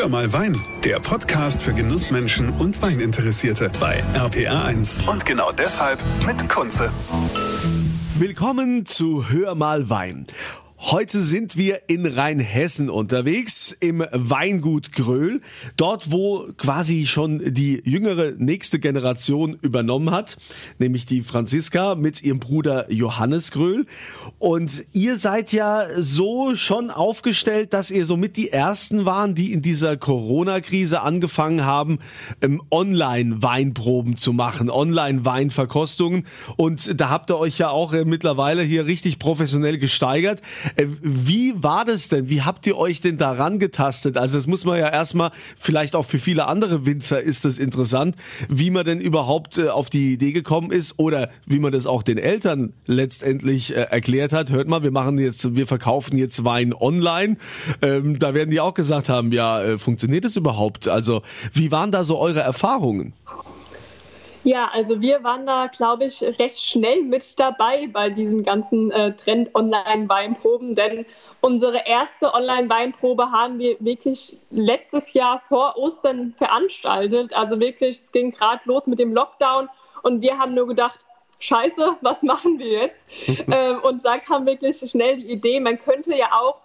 Hör mal Wein, der Podcast für Genussmenschen und Weininteressierte bei RPR1. Und genau deshalb mit Kunze. Willkommen zu Hör mal Wein. Heute sind wir in Rheinhessen unterwegs, im Weingut Gröhl, dort wo quasi schon die jüngere nächste Generation übernommen hat, nämlich die Franziska mit ihrem Bruder Johannes Gröhl. Und ihr seid ja so schon aufgestellt, dass ihr somit die ersten waren, die in dieser Corona-Krise angefangen haben, ähm, Online-Weinproben zu machen, Online-Weinverkostungen. Und da habt ihr euch ja auch äh, mittlerweile hier richtig professionell gesteigert. Äh, wie war das denn? Wie habt ihr euch denn daran getastet? Also das muss man ja erstmal, vielleicht auch für viele andere Winzer ist das interessant, wie man denn überhaupt äh, auf die Idee gekommen ist oder wie man das auch den Eltern letztendlich äh, erklärt hat. Hört mal, wir machen jetzt, wir verkaufen jetzt Wein online. Ähm, da werden die auch gesagt haben, ja, funktioniert das überhaupt? Also wie waren da so eure Erfahrungen? Ja, also wir waren da, glaube ich, recht schnell mit dabei bei diesem ganzen äh, Trend Online-Weinproben, denn unsere erste Online-Weinprobe haben wir wirklich letztes Jahr vor Ostern veranstaltet. Also wirklich, es ging gerade los mit dem Lockdown und wir haben nur gedacht, Scheiße, was machen wir jetzt? ähm, und da kam wirklich schnell die Idee, man könnte ja auch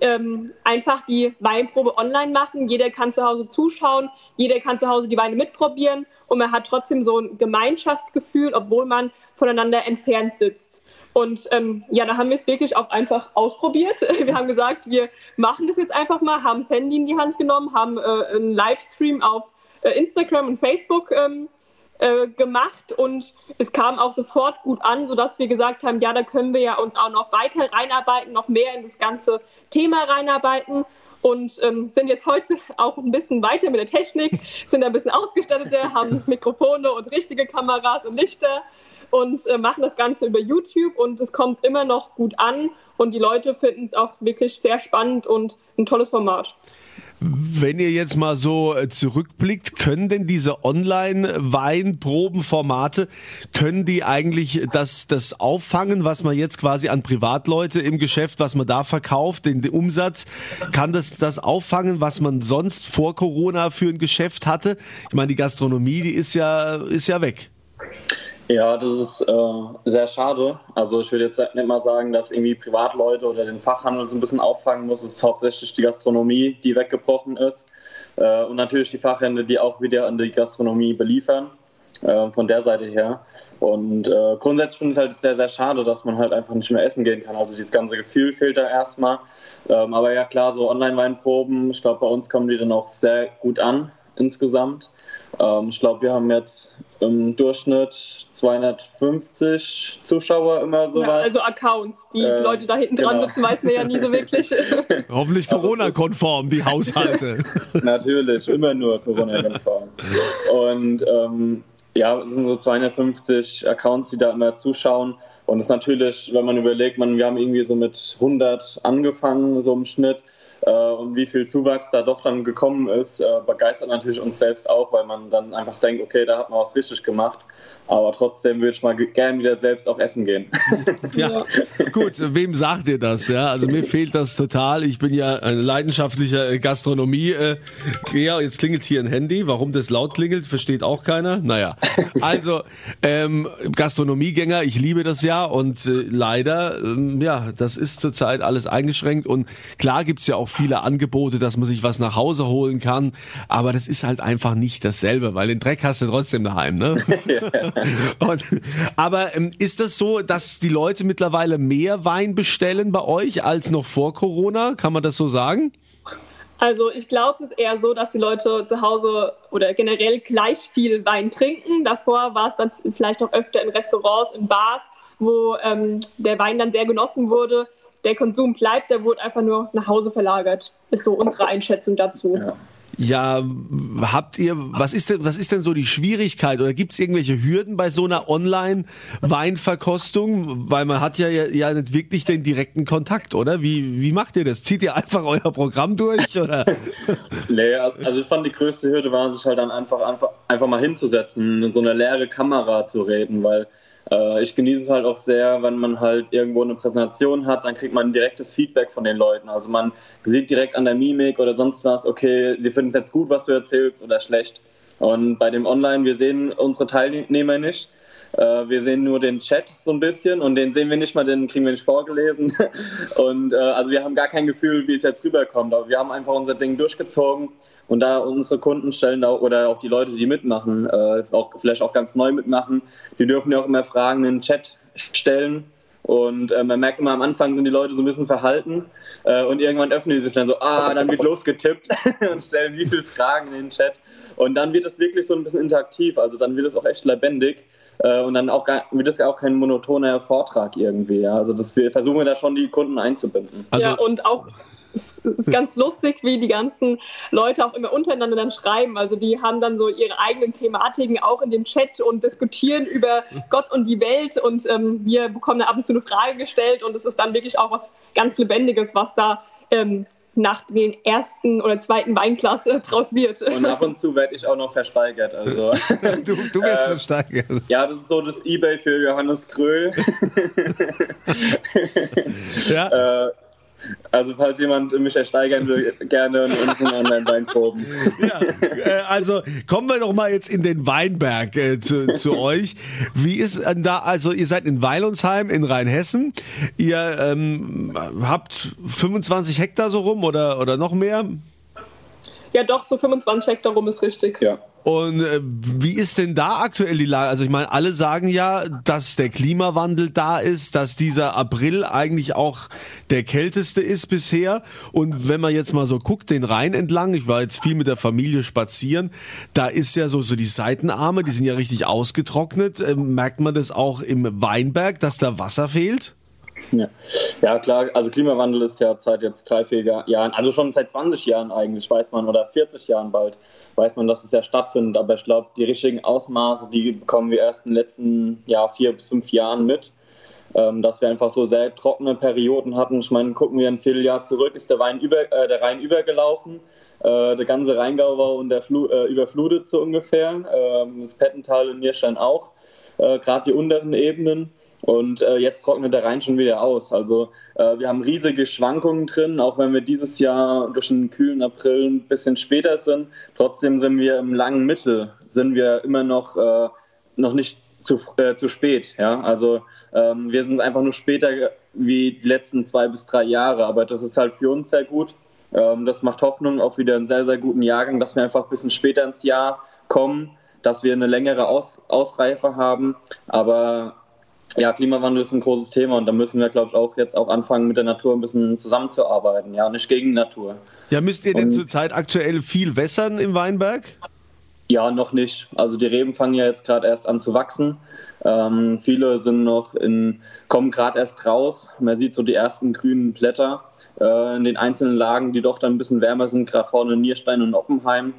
ähm, einfach die Weinprobe online machen. Jeder kann zu Hause zuschauen, jeder kann zu Hause die Weine mitprobieren und man hat trotzdem so ein Gemeinschaftsgefühl, obwohl man voneinander entfernt sitzt. Und ähm, ja, da haben wir es wirklich auch einfach ausprobiert. Wir haben gesagt, wir machen das jetzt einfach mal, haben das Handy in die Hand genommen, haben äh, einen Livestream auf äh, Instagram und Facebook ähm, äh, gemacht und es kam auch sofort gut an, sodass wir gesagt haben, ja, da können wir ja uns auch noch weiter reinarbeiten, noch mehr in das ganze Thema reinarbeiten und ähm, sind jetzt heute auch ein bisschen weiter mit der Technik, sind ein bisschen ausgestatteter, haben Mikrofone und richtige Kameras und Lichter und äh, machen das Ganze über YouTube und es kommt immer noch gut an und die Leute finden es auch wirklich sehr spannend und ein tolles Format. Wenn ihr jetzt mal so äh, zurückblickt, können denn diese Online-Weinprobenformate, können die eigentlich das, das auffangen, was man jetzt quasi an Privatleute im Geschäft, was man da verkauft, den, den Umsatz, kann das das auffangen, was man sonst vor Corona für ein Geschäft hatte? Ich meine, die Gastronomie, die ist ja, ist ja weg. Ja, das ist äh, sehr schade. Also ich würde jetzt nicht mal sagen, dass irgendwie Privatleute oder den Fachhandel so ein bisschen auffangen muss. Es ist hauptsächlich die Gastronomie, die weggebrochen ist. Äh, und natürlich die Fachhände, die auch wieder an die Gastronomie beliefern. Äh, von der Seite her. Und äh, grundsätzlich finde ich es halt sehr, sehr schade, dass man halt einfach nicht mehr essen gehen kann. Also dieses ganze Gefühl fehlt da erstmal. Ähm, aber ja klar, so Online-Weinproben, ich glaube, bei uns kommen die dann auch sehr gut an insgesamt. Ähm, ich glaube, wir haben jetzt im Durchschnitt 250 Zuschauer immer sowas. Ja, also Accounts. Die äh, Leute da hinten genau. dran sitzen, weiß man ja nie so wirklich. Hoffentlich Corona-konform, die Haushalte. Natürlich, immer nur Corona-konform. Und ähm, ja, es sind so 250 Accounts, die da immer zuschauen. Und das ist natürlich, wenn man überlegt, man, wir haben irgendwie so mit 100 angefangen, so im Schnitt. Äh, und wie viel Zuwachs da doch dann gekommen ist, äh, begeistert natürlich uns selbst auch, weil man dann einfach denkt, okay, da hat man was richtig gemacht. Aber trotzdem würde ich mal gerne wieder selbst auch essen gehen. ja, gut, wem sagt ihr das? Ja, also mir fehlt das total. Ich bin ja ein leidenschaftlicher äh, Gastronomie. Äh, ja, jetzt klingelt hier ein Handy. Warum das laut klingelt, versteht auch keiner. Naja, also ähm, Gastronomiegänger, ich liebe das ja und äh, leider, ähm, ja, das ist zurzeit alles eingeschränkt und klar gibt's ja auch viele Angebote, dass man sich was nach Hause holen kann, aber das ist halt einfach nicht dasselbe, weil den Dreck hast du trotzdem daheim, ne? Und, aber ähm, ist das so, dass die Leute mittlerweile mehr Wein bestellen bei euch als noch vor Corona? Kann man das so sagen? Also ich glaube, es ist eher so, dass die Leute zu Hause oder generell gleich viel Wein trinken. Davor war es dann vielleicht noch öfter in Restaurants, in Bars, wo ähm, der Wein dann sehr genossen wurde. Der Konsum bleibt, der wurde einfach nur nach Hause verlagert. Ist so unsere Einschätzung dazu. Ja. Ja, habt ihr, was ist denn, was ist denn so die Schwierigkeit oder gibt es irgendwelche Hürden bei so einer Online-Weinverkostung? Weil man hat ja, ja nicht wirklich den direkten Kontakt, oder? Wie, wie macht ihr das? Zieht ihr einfach euer Programm durch, oder? nee, also ich fand die größte Hürde war, sich halt dann einfach, einfach, einfach mal hinzusetzen, in so eine leere Kamera zu reden, weil Äh, ich genieße es halt auch sehr, wenn man halt irgendwo eine Präsentation hat, dann kriegt man direktes Feedback von den Leuten. Also man sieht direkt an der Mimik oder sonst was, okay, sie finden es jetzt gut, was du erzählst oder schlecht. Und bei dem Online, wir sehen unsere Teilnehmer nicht. Äh, wir sehen nur den Chat so ein bisschen und den sehen wir nicht mal, den kriegen wir nicht vorgelesen. Und äh, also wir haben gar kein Gefühl, wie es jetzt rüberkommt. Aber wir haben einfach unser Ding durchgezogen. Und da unsere Kunden stellen auch, oder auch die Leute, die mitmachen, äh, auch vielleicht auch ganz neu mitmachen, die dürfen ja auch immer Fragen in den Chat stellen. Und äh, man merkt immer, am Anfang sind die Leute so ein bisschen verhalten äh, und irgendwann öffnen die sich dann so, ah, dann wird losgetippt und stellen wie viele Fragen in den Chat. Und dann wird es wirklich so ein bisschen interaktiv, also dann wird es auch echt lebendig. Äh, und dann auch gar, wird es ja auch kein monotoner Vortrag irgendwie. Ja? Also das, wir versuchen da schon die Kunden einzubinden. Also, ja, und auch es ist ganz lustig, wie die ganzen Leute auch immer untereinander dann schreiben. Also die haben dann so ihre eigenen Thematiken auch in dem Chat und diskutieren über Gott und die Welt und ähm, wir bekommen dann ab und zu eine Frage gestellt und es ist dann wirklich auch was ganz Lebendiges, was da ähm, nach den ersten oder zweiten Weinglas äh, draus wird. Und ab und zu werde ich auch noch versteigert. Also, du, du wirst äh, versteigert. Ja, das ist so das Ebay für Johannes Kröll. ja. Äh, also falls jemand mich ersteigern will, gerne und uns einen Online-Wein proben. Ja, äh, also kommen wir doch mal jetzt in den Weinberg äh, zu, zu euch. Wie ist da, also ihr seid in Weilonsheim in Rheinhessen. Ihr ähm, habt 25 Hektar so rum oder, oder noch mehr? Ja, doch, so 25 Hektar rum ist richtig. Ja. Und äh, wie ist denn da aktuell die Lage? Also ich meine, alle sagen ja, dass der Klimawandel da ist, dass dieser April eigentlich auch der kälteste ist bisher. Und wenn man jetzt mal so guckt, den Rhein entlang, ich war jetzt viel mit der Familie spazieren, da ist ja so, so die Seitenarme, die sind ja richtig ausgetrocknet. Äh, merkt man das auch im Weinberg, dass da Wasser fehlt? Ja. ja, klar, also Klimawandel ist ja seit jetzt drei, vier Jahren, also schon seit 20 Jahren eigentlich, weiß man, oder 40 Jahren bald, weiß man, dass es ja stattfindet. Aber ich glaube, die richtigen Ausmaße, die bekommen wir erst in den letzten ja, vier bis fünf Jahren mit. Ähm, dass wir einfach so sehr trockene Perioden hatten. Ich meine, gucken wir ein Vierteljahr zurück, ist der, Wein über, äh, der Rhein übergelaufen. Äh, der ganze Rheingau war und der Flu äh, überflutet so ungefähr. Ähm, das Pettental in Nierstein auch. Äh, Gerade die unteren Ebenen. Und äh, jetzt trocknet der Rhein schon wieder aus. Also äh, wir haben riesige Schwankungen drin, auch wenn wir dieses Jahr durch einen kühlen April ein bisschen später sind. Trotzdem sind wir im langen Mittel, sind wir immer noch, äh, noch nicht zu, äh, zu spät. Ja? Also ähm, wir sind einfach nur später wie die letzten zwei bis drei Jahre. Aber das ist halt für uns sehr gut. Ähm, das macht Hoffnung auf wieder einen sehr, sehr guten Jahrgang, dass wir einfach ein bisschen später ins Jahr kommen, dass wir eine längere Aus Ausreife haben. Aber ja, Klimawandel ist ein großes Thema und da müssen wir, glaube ich, auch jetzt auch anfangen, mit der Natur ein bisschen zusammenzuarbeiten, ja, nicht gegen Natur. Ja, müsst ihr denn und, zurzeit aktuell viel wässern im Weinberg? Ja, noch nicht. Also die Reben fangen ja jetzt gerade erst an zu wachsen. Ähm, viele sind noch in, kommen gerade erst raus. Man sieht so die ersten grünen Blätter äh, in den einzelnen Lagen, die doch dann ein bisschen wärmer sind, gerade vorne in Nierstein und Oppenheim.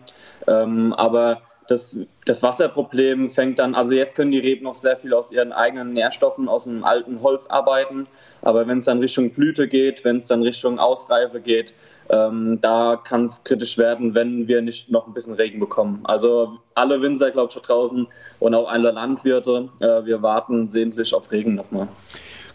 Ähm, aber das, das Wasserproblem fängt dann, also jetzt können die Reben noch sehr viel aus ihren eigenen Nährstoffen aus dem alten Holz arbeiten, aber wenn es dann Richtung Blüte geht, wenn es dann Richtung Ausreife geht, ähm, da kann es kritisch werden, wenn wir nicht noch ein bisschen Regen bekommen. Also alle Winzer, glaube ich, draußen und auch alle Landwirte, äh, wir warten sehnlich auf Regen nochmal.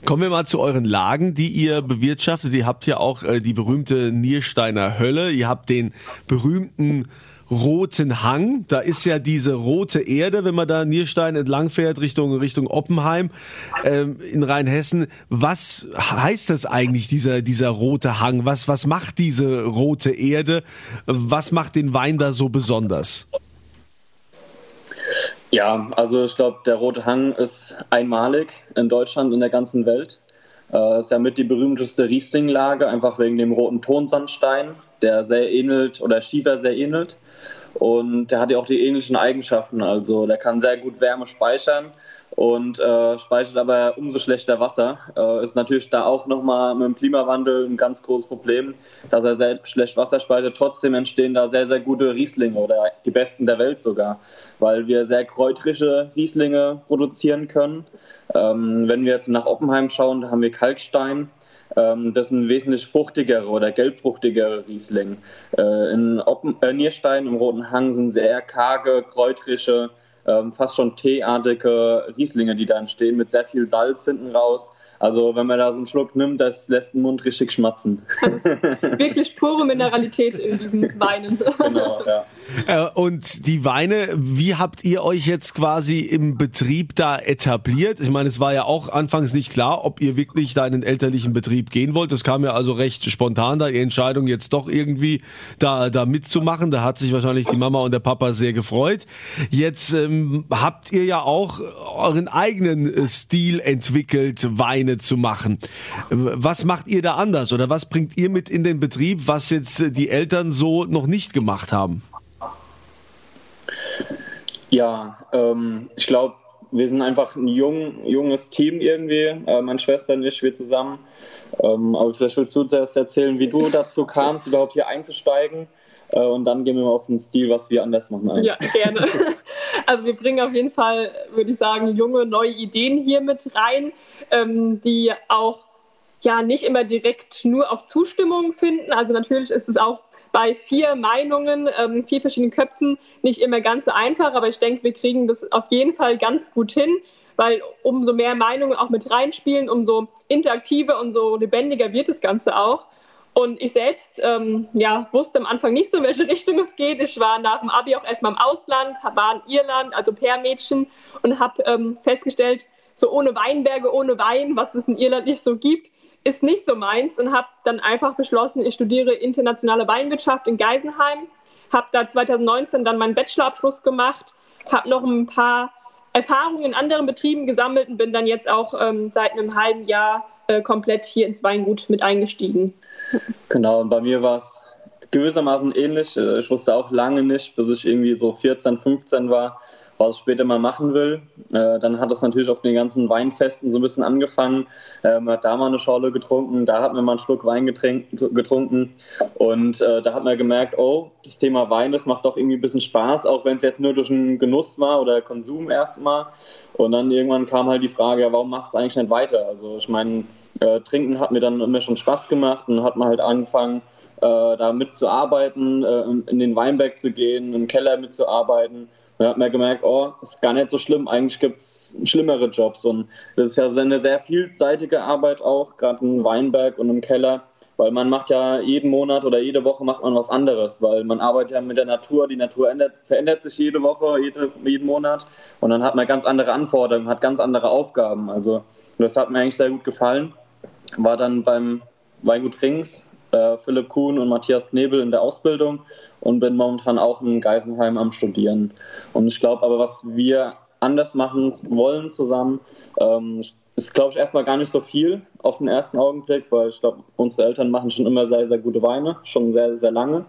Kommen wir mal zu euren Lagen, die ihr bewirtschaftet. Ihr habt ja auch äh, die berühmte Niersteiner Hölle. Ihr habt den berühmten roten Hang. Da ist ja diese rote Erde, wenn man da Nierstein entlang fährt Richtung Richtung Oppenheim ähm, in Rheinhessen. Was heißt das eigentlich dieser dieser rote Hang? Was was macht diese rote Erde? Was macht den Wein da so besonders? Ja, also ich glaube, der rote Hang ist einmalig in Deutschland und in der ganzen Welt. Äh, ist ja mit die berühmteste Riesling-Lage, einfach wegen dem roten Tonsandstein, der sehr ähnelt oder Schiefer sehr ähnelt. Und der hat ja auch die ähnlichen Eigenschaften. Also der kann sehr gut Wärme speichern und äh, speichert aber umso schlechter Wasser. Äh, ist natürlich da auch nochmal mit dem Klimawandel ein ganz großes Problem, dass er sehr schlecht Wasser speichert. Trotzdem entstehen da sehr, sehr gute Rieslinge oder die besten der Welt sogar, weil wir sehr kräutrische Rieslinge produzieren können. Ähm, wenn wir jetzt nach Oppenheim schauen, da haben wir Kalkstein. Ähm, das sind wesentlich fruchtigere oder gelbfruchtigere Riesling. Äh, in Oppen, äh, Nierstein im Roten Hang sind sehr karge, kräutrische, ähm, fast schon teeartige Rieslinge, die da entstehen, mit sehr viel Salz hinten raus. Also wenn man da so einen Schluck nimmt, das lässt den Mund richtig schmatzen. wirklich pure Mineralität in diesen Weinen. Genau, ja. Äh, und die Weine, wie habt ihr euch jetzt quasi im Betrieb da etabliert? Ich meine, es war ja auch anfangs nicht klar, ob ihr wirklich da in den elterlichen Betrieb gehen wollt. Das kam ja also recht spontan da, die Entscheidung jetzt doch irgendwie da, da mitzumachen. Da hat sich wahrscheinlich die Mama und der Papa sehr gefreut. Jetzt ähm, habt ihr ja auch euren eigenen äh, Stil entwickelt, Weine zu machen. Was macht ihr da anders oder was bringt ihr mit in den Betrieb, was jetzt äh, die Eltern so noch nicht gemacht haben? Ja, ähm, ich glaube, wir sind einfach ein jung, junges Team irgendwie. Äh, meine Schwester und ich, wir zusammen. Ähm, aber vielleicht willst du zuerst erzählen, wie du dazu kamst, überhaupt hier einzusteigen. Äh, und dann gehen wir mal auf den Stil, was wir anders machen. Ein. Ja, gerne. Also wir bringen auf jeden Fall, würde ich sagen, junge, neue Ideen hier mit rein, ähm, die auch ja nicht immer direkt nur auf Zustimmung finden. Also natürlich ist es auch bei vier Meinungen, ähm, vier verschiedenen Köpfen nicht immer ganz so einfach, aber ich denke, wir kriegen das auf jeden Fall ganz gut hin, weil umso mehr Meinungen auch mit reinspielen, umso interaktiver und so lebendiger wird das Ganze auch. Und ich selbst ähm, ja, wusste am Anfang nicht so, in welche Richtung es geht. Ich war nach dem Abi auch erstmal im Ausland, war in Irland, also Per-Mädchen, und habe ähm, festgestellt, so ohne Weinberge, ohne Wein, was es in Irland nicht so gibt, ist nicht so meins und habe dann einfach beschlossen, ich studiere internationale Weinwirtschaft in Geisenheim, habe da 2019 dann meinen Bachelorabschluss gemacht, habe noch ein paar Erfahrungen in anderen Betrieben gesammelt und bin dann jetzt auch ähm, seit einem halben Jahr äh, komplett hier ins Weingut mit eingestiegen. Genau, und bei mir war es gewissermaßen ähnlich. Äh, ich wusste auch lange nicht, bis ich irgendwie so 14, 15 war, was ich später mal machen will. Äh, dann hat das natürlich auf den ganzen Weinfesten so ein bisschen angefangen. Man hat da mal eine Schorle getrunken, da hat man mal einen Schluck Wein getrunken und äh, da hat man gemerkt, oh, das Thema Wein, das macht doch irgendwie ein bisschen Spaß, auch wenn es jetzt nur durch einen Genuss war oder Konsum erstmal. Und dann irgendwann kam halt die Frage, ja, warum machst du eigentlich nicht weiter? Also ich meine, äh, Trinken hat mir dann immer schon Spaß gemacht und hat man halt angefangen, äh, da mitzuarbeiten, äh, in den Weinberg zu gehen, im Keller mitzuarbeiten da hat man gemerkt, oh, ist gar nicht so schlimm, eigentlich gibt es schlimmere Jobs. Und das ist ja eine sehr vielseitige Arbeit auch, gerade im Weinberg und im Keller, weil man macht ja jeden Monat oder jede Woche macht man was anderes, weil man arbeitet ja mit der Natur, die Natur ändert, verändert sich jede Woche, jede, jeden Monat und dann hat man ganz andere Anforderungen, hat ganz andere Aufgaben. Also das hat mir eigentlich sehr gut gefallen. War dann beim Weingut Rings, äh, Philipp Kuhn und Matthias Knebel in der Ausbildung und bin momentan auch in Geisenheim am Studieren. Und ich glaube aber, was wir anders machen wollen zusammen, ähm, ist, glaube ich, erstmal gar nicht so viel auf den ersten Augenblick, weil ich glaube, unsere Eltern machen schon immer sehr, sehr gute Weine, schon sehr, sehr lange.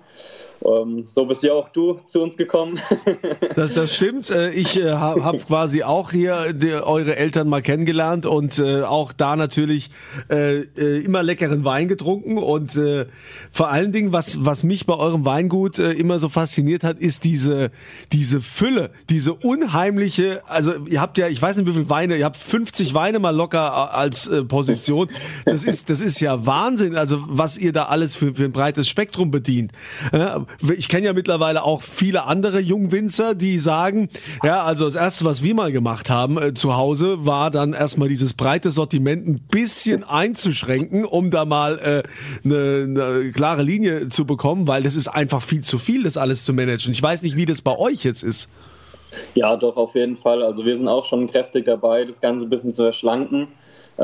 Ähm, so bist ja auch du zu uns gekommen. das, das stimmt. Äh, ich äh, habe hab quasi auch hier die, eure Eltern mal kennengelernt und äh, auch da natürlich äh, äh, immer leckeren Wein getrunken. Und äh, vor allen Dingen, was, was mich bei eurem Weingut äh, immer so fasziniert hat, ist diese, diese Fülle, diese unheimliche, also ihr habt ja, ich weiß nicht wie viele Weine, ihr habt 50 Weine mal locker als äh, Position. Das ist, das ist ja Wahnsinn, also was ihr da alles für, für ein breites Spektrum bedient. Ja, ich kenne ja mittlerweile auch viele andere Jungwinzer, die sagen, ja, also das erste, was wir mal gemacht haben äh, zu Hause, war dann erstmal dieses breite Sortiment ein bisschen einzuschränken, um da mal äh, eine, eine klare Linie zu bekommen, weil das ist einfach viel zu viel, das alles zu managen. Ich weiß nicht, wie das bei euch jetzt ist. Ja, doch, auf jeden Fall. Also wir sind auch schon kräftig dabei, das Ganze ein bisschen zu erschlanken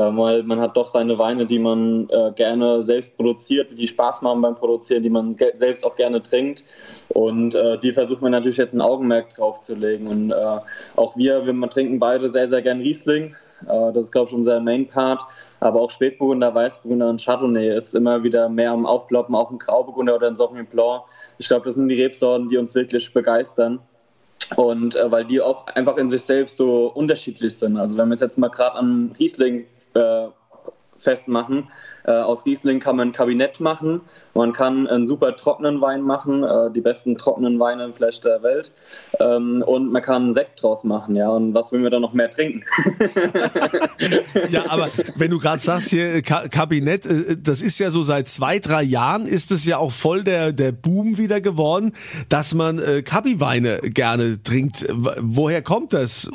weil man hat doch seine Weine, die man äh, gerne selbst produziert, die Spaß machen beim Produzieren, die man selbst auch gerne trinkt. Und äh, die versucht man natürlich jetzt ein Augenmerk drauf zu legen. Und äh, auch wir, wir trinken beide sehr, sehr gern Riesling. Äh, das ist, glaube ich, unser Main-Part. Aber auch Spätburgunder, Weißburgunder und Chardonnay ist immer wieder mehr am Aufploppen, auch ein Grauburgunder oder ein Sauvignon Blanc. Ich glaube, das sind die Rebsorten, die uns wirklich begeistern. Und äh, weil die auch einfach in sich selbst so unterschiedlich sind. Also wenn man jetzt mal gerade an Riesling äh, festmachen. Äh, aus Riesling kann man ein Kabinett machen, man kann einen super trockenen Wein machen, äh, die besten trockenen Weine vielleicht der Welt. Ähm, und man kann einen Sekt draus machen, ja. Und was will man da noch mehr trinken? ja, aber wenn du gerade sagst hier Ka Kabinett, äh, das ist ja so seit zwei, drei Jahren ist es ja auch voll der, der Boom wieder geworden, dass man äh, Kabi-Weine gerne trinkt. Woher kommt das?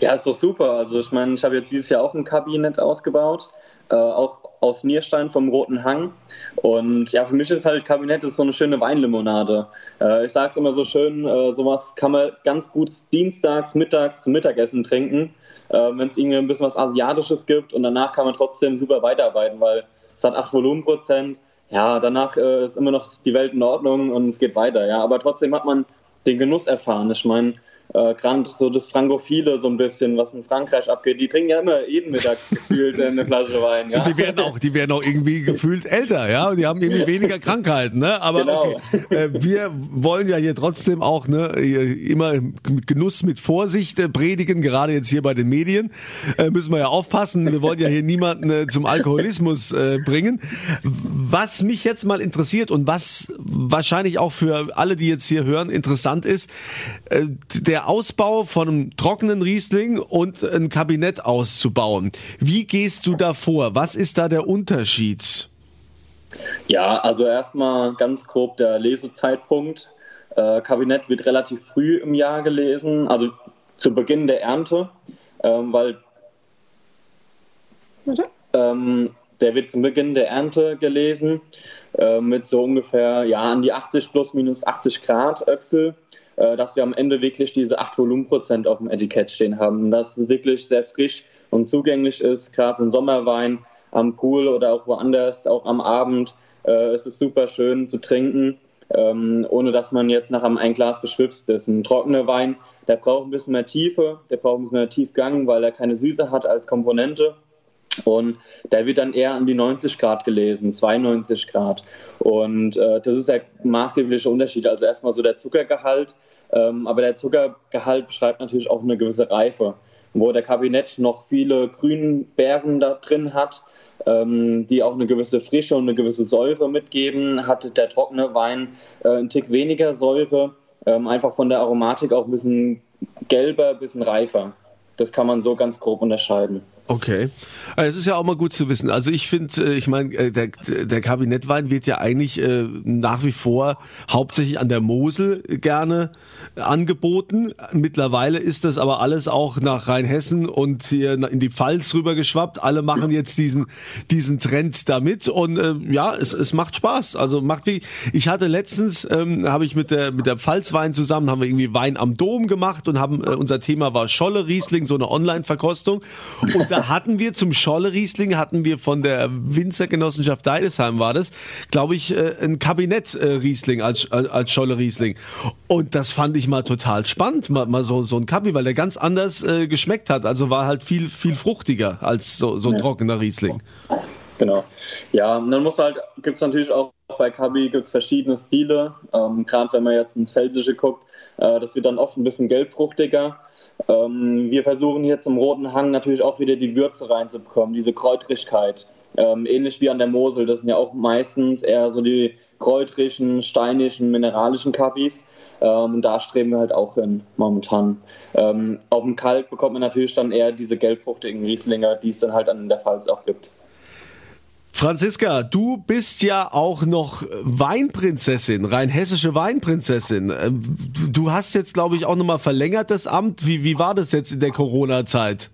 Ja, ist doch super. Also ich meine, ich habe jetzt dieses Jahr auch ein Kabinett ausgebaut, äh, auch aus Nierstein vom Roten Hang. Und ja, für mich ist halt Kabinett ist so eine schöne Weinlimonade. Äh, ich sage es immer so schön, äh, sowas kann man ganz gut dienstags, mittags zum Mittagessen trinken, äh, wenn es irgendwie ein bisschen was Asiatisches gibt. Und danach kann man trotzdem super weiterarbeiten, weil es hat 8 Volumenprozent. Ja, danach äh, ist immer noch die Welt in Ordnung und es geht weiter. Ja, aber trotzdem hat man den Genuss erfahren. Ich meine, äh, gerade so das Frankophile so ein bisschen, was in Frankreich abgeht. Die trinken ja immer jeden Mittag gefühlt eine Flasche Wein. Ja? Die werden auch, die werden auch irgendwie gefühlt älter, ja, und die haben irgendwie weniger Krankheiten, ne? Aber genau. okay, äh, wir wollen ja hier trotzdem auch ne immer Genuss mit Vorsicht äh, predigen, gerade jetzt hier bei den Medien äh, müssen wir ja aufpassen. Wir wollen ja hier niemanden äh, zum Alkoholismus äh, bringen. Was mich jetzt mal interessiert und was wahrscheinlich auch für alle, die jetzt hier hören, interessant ist, äh, der Ausbau von einem trockenen Riesling und ein Kabinett auszubauen. Wie gehst du da vor? Was ist da der Unterschied? Ja, also erstmal ganz grob der Lesezeitpunkt. Äh, Kabinett wird relativ früh im Jahr gelesen, also zu Beginn der Ernte, ähm, weil ähm, der wird zum Beginn der Ernte gelesen äh, mit so ungefähr ja an die 80 plus minus 80 Grad Öchsel. Äh, dass wir am Ende wirklich diese 8 Volumenprozent auf dem Etikett stehen haben. Dass es wirklich sehr frisch und zugänglich ist, gerade so ein Sommerwein am Pool oder auch woanders, auch am Abend. Äh, es ist super schön zu trinken, ähm, ohne dass man jetzt nach einem ein Glas beschwipst ist. Ein trockener Wein, der braucht ein bisschen mehr Tiefe, der braucht ein bisschen mehr Tiefgang, weil er keine Süße hat als Komponente. Und der wird dann eher an die 90 Grad gelesen, 92 Grad. Und äh, das ist der maßgebliche Unterschied. Also erstmal so der Zuckergehalt, ähm, aber der Zuckergehalt beschreibt natürlich auch eine gewisse Reife. Wo der Kabinett noch viele Grünbeeren da drin hat, ähm, die auch eine gewisse Frische und eine gewisse Säure mitgeben, hat der trockene Wein äh, einen Tick weniger Säure, ähm, einfach von der Aromatik auch ein bisschen gelber, ein bisschen reifer. Das kann man so ganz grob unterscheiden. Okay. Äh, es ist ja auch mal gut zu wissen. Also ich finde, äh, ich meine, äh, der, der Kabinettwein wird ja eigentlich nach wie vor hauptsächlich an der Mosel gerne angeboten. Mittlerweile ist das aber alles auch nach Rheinhessen und hier in die Pfalz rüber geschwappt. Alle machen jetzt diesen, diesen Trend damit und äh, ja, es, es macht Spaß. Also macht wie, ich hatte letztens, ähm, habe ich mit der, mit der Pfalzwein zusammen, haben wir irgendwie Wein am Dom gemacht und haben, unser Thema war Scholle Riesling, so eine Online-Verkostung. Und da hatten wir zum Scholle Riesling, hatten wir von der Winzergenossenschaft Deidesheim war das, glaube ich, äh, ein Kabinett äh, Riesling als, als Scholle Riesling. Und das fand ich mal total spannend, mal, mal so, so ein Kabi, weil der ganz anders äh, geschmeckt hat. Also war halt viel, viel fruchtiger als so, so ein ja. trockener Riesling. Genau. Ja, und dann muss halt, gibt es natürlich auch bei Kabi gibt's verschiedene Stile. Ähm, Gerade wenn man jetzt ins Felsische guckt, äh, das wird dann oft ein bisschen gelbfruchtiger. Ähm, wir versuchen hier zum Roten Hang natürlich auch wieder die Würze reinzubekommen, diese Kräutrigkeit. Ähm, ähnlich wie an der Mosel, das sind ja auch meistens eher so die kräutrigen, steinischen, mineralischen Kabis. Ähm, da streben wir halt auch hin momentan. Ähm, auf dem Kalk bekommt man natürlich dann eher diese gelbfruchtigen Rieslinger, die es dann halt an der Pfalz auch gibt. Franziska, du bist ja auch noch Weinprinzessin, rein hessische Weinprinzessin. Ähm, du hast jetzt, glaube ich, auch nochmal verlängert das Amt. Wie, wie war das jetzt in der Corona-Zeit?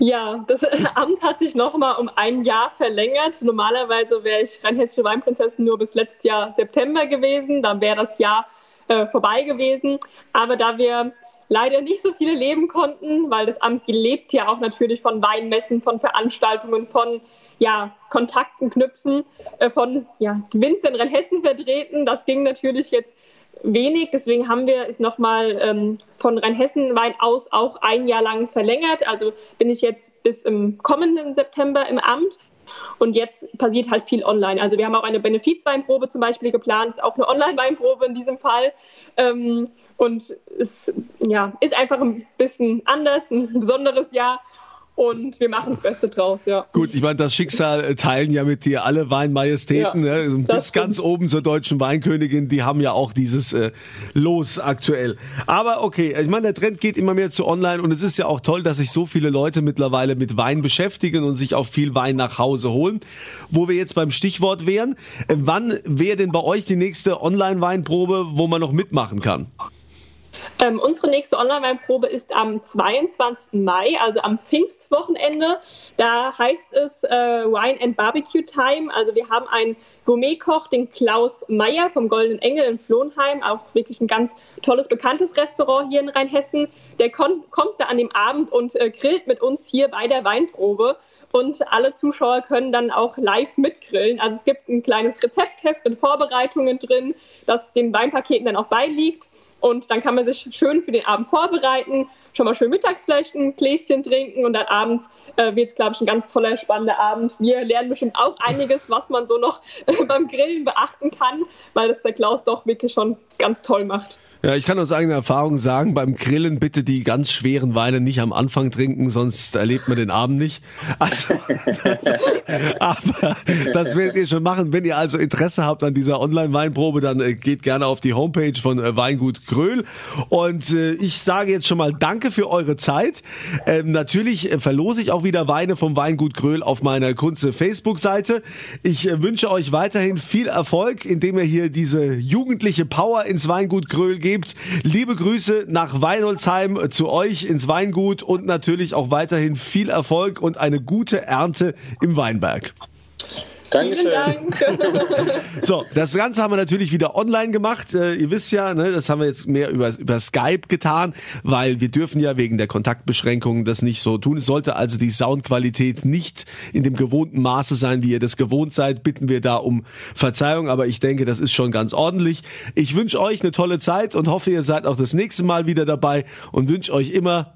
Ja, das Amt hat sich nochmal um ein Jahr verlängert. Normalerweise wäre ich rein hessische Weinprinzessin nur bis letztes Jahr September gewesen. Dann wäre das Jahr äh, vorbei gewesen. Aber da wir leider nicht so viele leben konnten, weil das Amt lebt ja auch natürlich von Weinmessen, von Veranstaltungen, von ja, Kontakten knüpfen, äh, von ja, Winzer in Rheinhessen vertreten. Das ging natürlich jetzt wenig. Deswegen haben wir es nochmal ähm, von Rheinhessen-Wein aus auch ein Jahr lang verlängert. Also bin ich jetzt bis im kommenden September im Amt. Und jetzt passiert halt viel online. Also wir haben auch eine Benefizweinprobe zum Beispiel geplant, ist auch eine Online-Weinprobe in diesem Fall. Ähm, und es ja, ist einfach ein bisschen anders, ein besonderes Jahr. Und wir machen das Beste draus, ja. Gut, ich meine, das Schicksal äh, teilen ja mit dir alle Weinmajestäten, ja, ne? bis ganz oben zur deutschen Weinkönigin, die haben ja auch dieses äh, Los aktuell. Aber okay, ich meine, der Trend geht immer mehr zu online und es ist ja auch toll, dass sich so viele Leute mittlerweile mit Wein beschäftigen und sich auch viel Wein nach Hause holen. Wo wir jetzt beim Stichwort wären, äh, wann wäre denn bei euch die nächste Online-Weinprobe, wo man noch mitmachen kann? Ähm, unsere nächste Online-Weinprobe ist am 22. Mai, also am Pfingstwochenende. Da heißt es äh, Wine and Barbecue Time. Also wir haben einen Gourmetkoch, den Klaus Meyer vom Goldenen Engel in Flohnheim, auch wirklich ein ganz tolles, bekanntes Restaurant hier in Rheinhessen. Der kommt da an dem Abend und äh, grillt mit uns hier bei der Weinprobe und alle Zuschauer können dann auch live mitgrillen. Also es gibt ein kleines Rezeptheft mit Vorbereitungen drin, das den Weinpaketen dann auch beiliegt. Und dann kann man sich schön für den Abend vorbereiten, schon mal schön mittags vielleicht ein Gläschen trinken und dann abends äh, wird es, glaube ich, ein ganz toller, spannender Abend. Wir lernen bestimmt auch einiges, was man so noch beim Grillen beachten kann, weil das der Klaus doch wirklich schon ganz toll macht. Ja, ich kann aus eigener Erfahrung sagen, beim Grillen bitte die ganz schweren Weine nicht am Anfang trinken, sonst erlebt man den Abend nicht. Also, das, aber das werdet ihr schon machen. Wenn ihr also Interesse habt an dieser Online-Weinprobe, dann äh, geht gerne auf die Homepage von äh, Weingut Gröhl. Und äh, ich sage jetzt schon mal Danke für eure Zeit. Ähm, natürlich verlose ich auch wieder Weine vom Weingut Gröhl auf meiner Kunze Facebook-Seite. Ich wünsche euch weiterhin viel Erfolg, indem ihr hier diese jugendliche Power ins Weingut Gröhl gebt. Liebe Grüße nach Weinholzheim zu euch ins Weingut und natürlich auch weiterhin viel Erfolg und eine gute Ernte im Weinberg. Dankeschön. Dank. so, das Ganze haben wir natürlich wieder online gemacht. Äh, ihr wisst ja, ne, das haben wir jetzt mehr über, über Skype getan, weil wir dürfen ja wegen der Kontaktbeschränkungen das nicht so tun. Es sollte also die Soundqualität nicht in dem gewohnten Maße sein, wie ihr das gewohnt seid. Bitten wir da um Verzeihung, aber ich denke, das ist schon ganz ordentlich. Ich wünsche euch eine tolle Zeit und hoffe, ihr seid auch das nächste Mal wieder dabei und wünsche euch immer